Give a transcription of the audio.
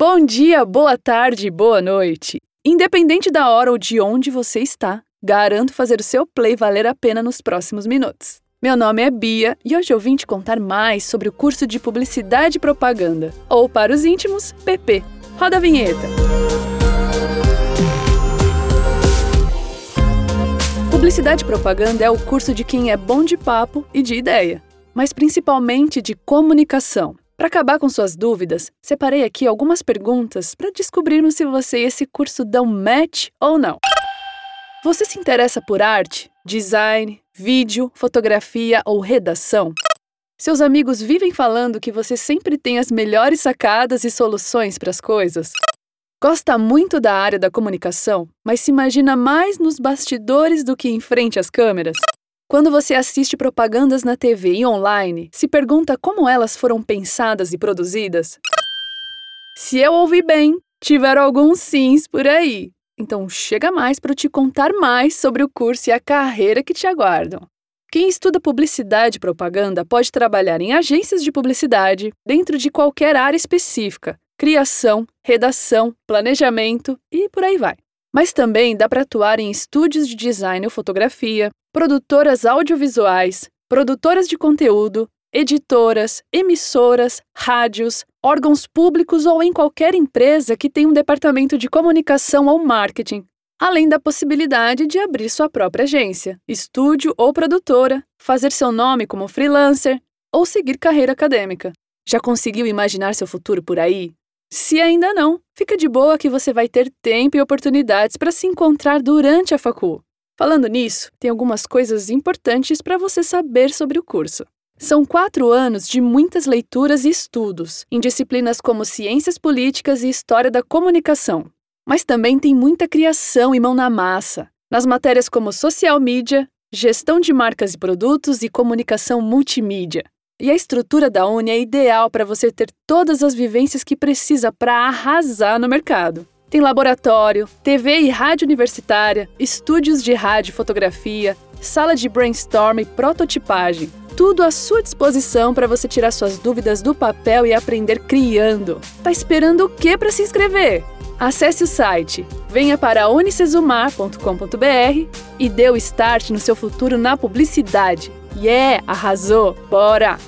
Bom dia, boa tarde, boa noite. Independente da hora ou de onde você está, garanto fazer o seu play valer a pena nos próximos minutos. Meu nome é Bia e hoje eu vim te contar mais sobre o curso de Publicidade e Propaganda, ou para os íntimos, PP. Roda a vinheta! Publicidade e Propaganda é o curso de quem é bom de papo e de ideia, mas principalmente de comunicação. Para acabar com suas dúvidas, separei aqui algumas perguntas para descobrirmos se você e esse curso dão match ou não. Você se interessa por arte, design, vídeo, fotografia ou redação? Seus amigos vivem falando que você sempre tem as melhores sacadas e soluções para as coisas? Gosta muito da área da comunicação, mas se imagina mais nos bastidores do que em frente às câmeras? Quando você assiste propagandas na TV e online, se pergunta como elas foram pensadas e produzidas? Se eu ouvi bem, tiveram alguns sims por aí. Então chega mais para eu te contar mais sobre o curso e a carreira que te aguardam. Quem estuda publicidade e propaganda pode trabalhar em agências de publicidade dentro de qualquer área específica, criação, redação, planejamento e por aí vai. Mas também dá para atuar em estúdios de design ou fotografia, produtoras audiovisuais, produtoras de conteúdo, editoras, emissoras, rádios, órgãos públicos ou em qualquer empresa que tenha um departamento de comunicação ou marketing, além da possibilidade de abrir sua própria agência, estúdio ou produtora, fazer seu nome como freelancer ou seguir carreira acadêmica. Já conseguiu imaginar seu futuro por aí? Se ainda não, fica de boa que você vai ter tempo e oportunidades para se encontrar durante a facul. Falando nisso, tem algumas coisas importantes para você saber sobre o curso. São quatro anos de muitas leituras e estudos, em disciplinas como Ciências Políticas e História da Comunicação. Mas também tem muita criação e mão na massa, nas matérias como Social Media, Gestão de Marcas e Produtos e Comunicação Multimídia. E a estrutura da Uni é ideal para você ter todas as vivências que precisa para arrasar no mercado. Tem laboratório, TV e rádio universitária, estúdios de rádio e fotografia, sala de brainstorm e prototipagem. Tudo à sua disposição para você tirar suas dúvidas do papel e aprender criando. Tá esperando o que para se inscrever? Acesse o site venha para unicesumar.com.br e dê o start no seu futuro na publicidade. Yeah, arrasou! Bora!